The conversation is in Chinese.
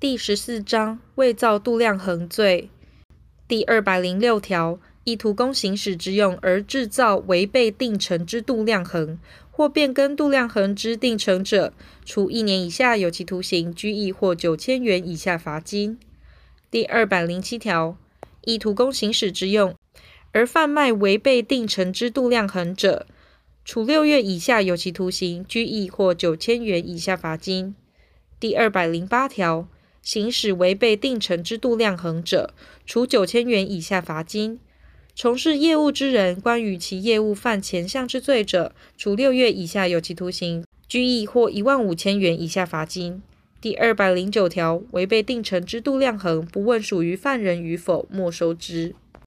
第十四章伪造度量衡罪，第二百零六条，意图供行使之用而制造违背定程之度量衡，或变更度量衡之定程者，处一年以下有期徒刑、拘役或九千元以下罚金。第二百零七条，意图供行使之用而贩卖违背定程之度量衡者，处六月以下有期徒刑、拘役或九千元以下罚金。第二百零八条。行使违背定程之度量衡者，处九千元以下罚金；从事业务之人，关于其业务犯前项之罪者，处六月以下有期徒刑、拘役或一万五千元以下罚金。第二百零九条，违背定程之度量衡，不问属于犯人与否，没收之。